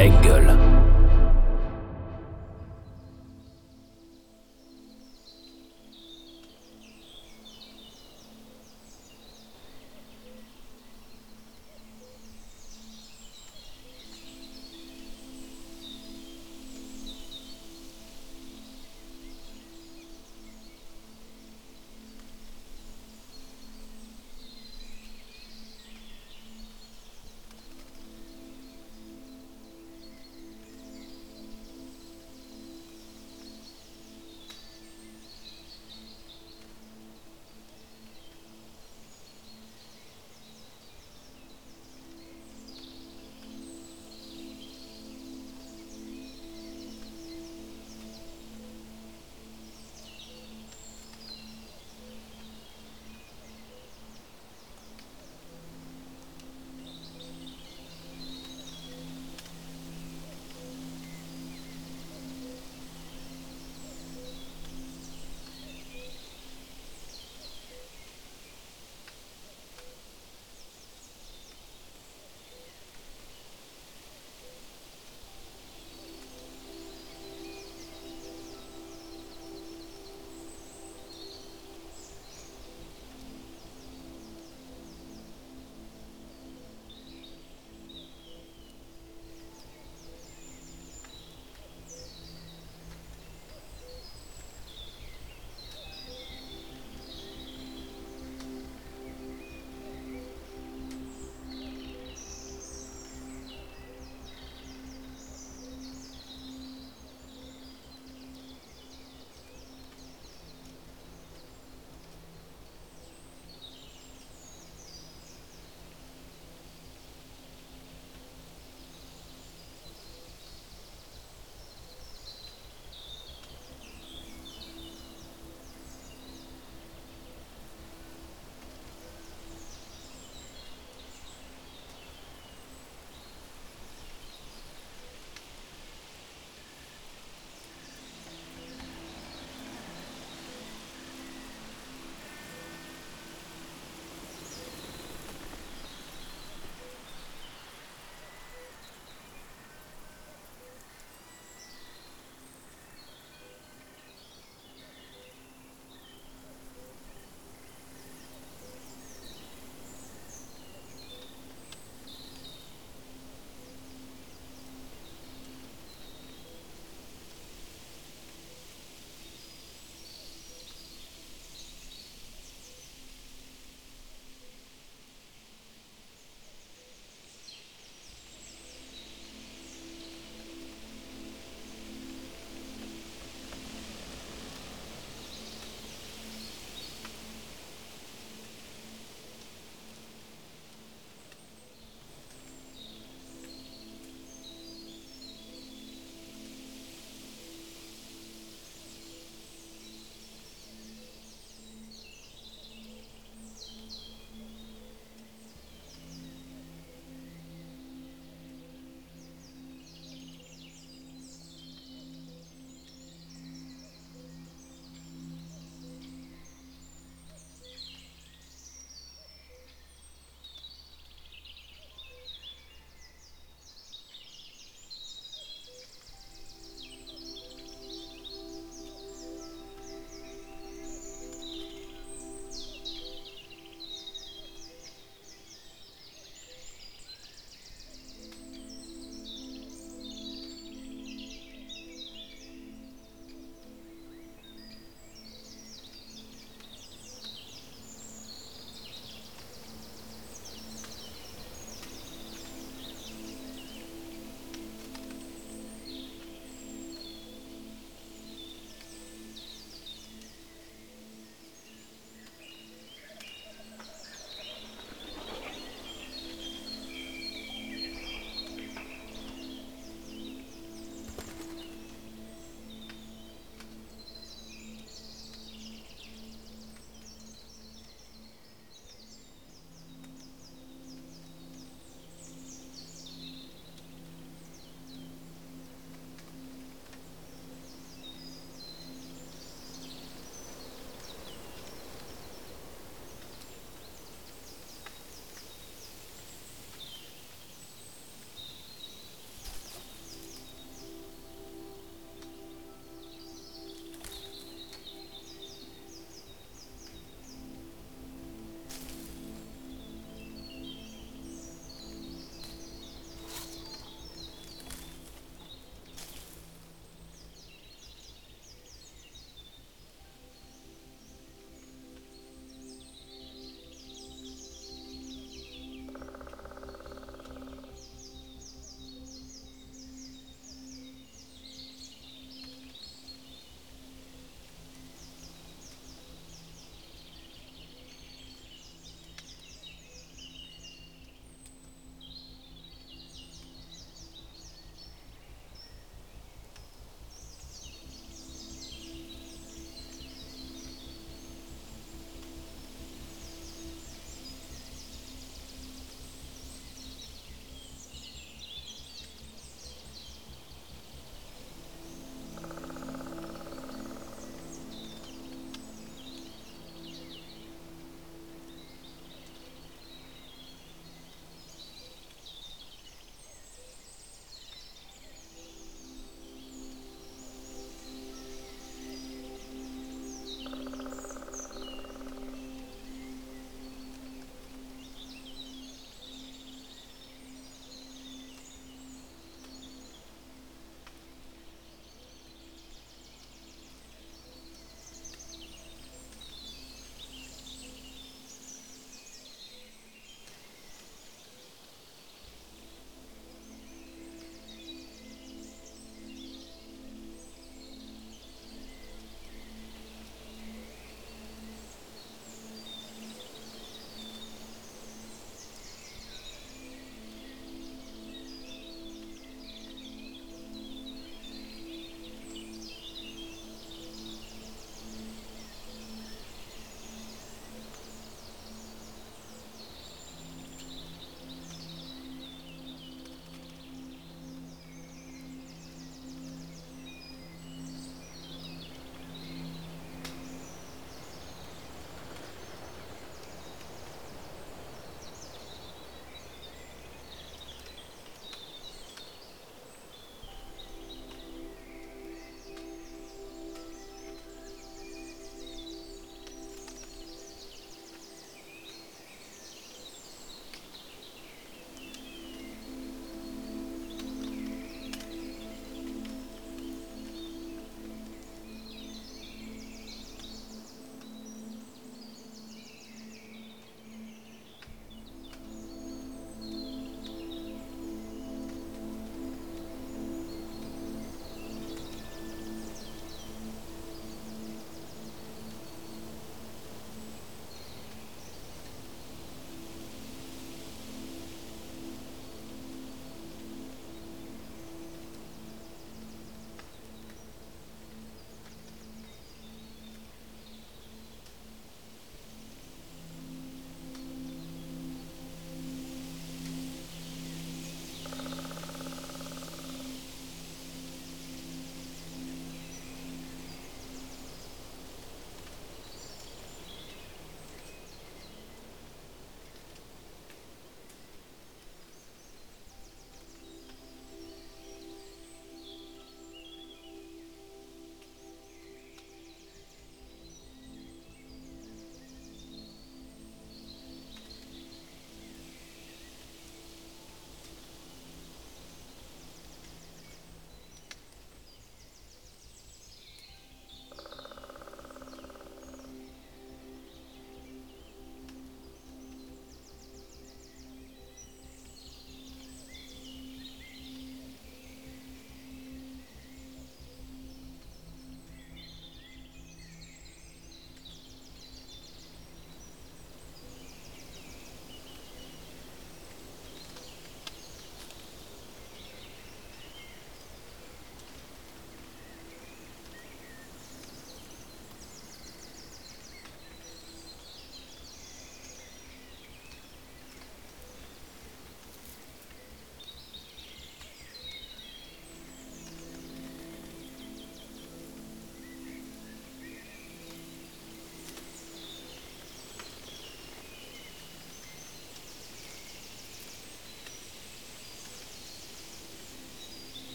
Engel.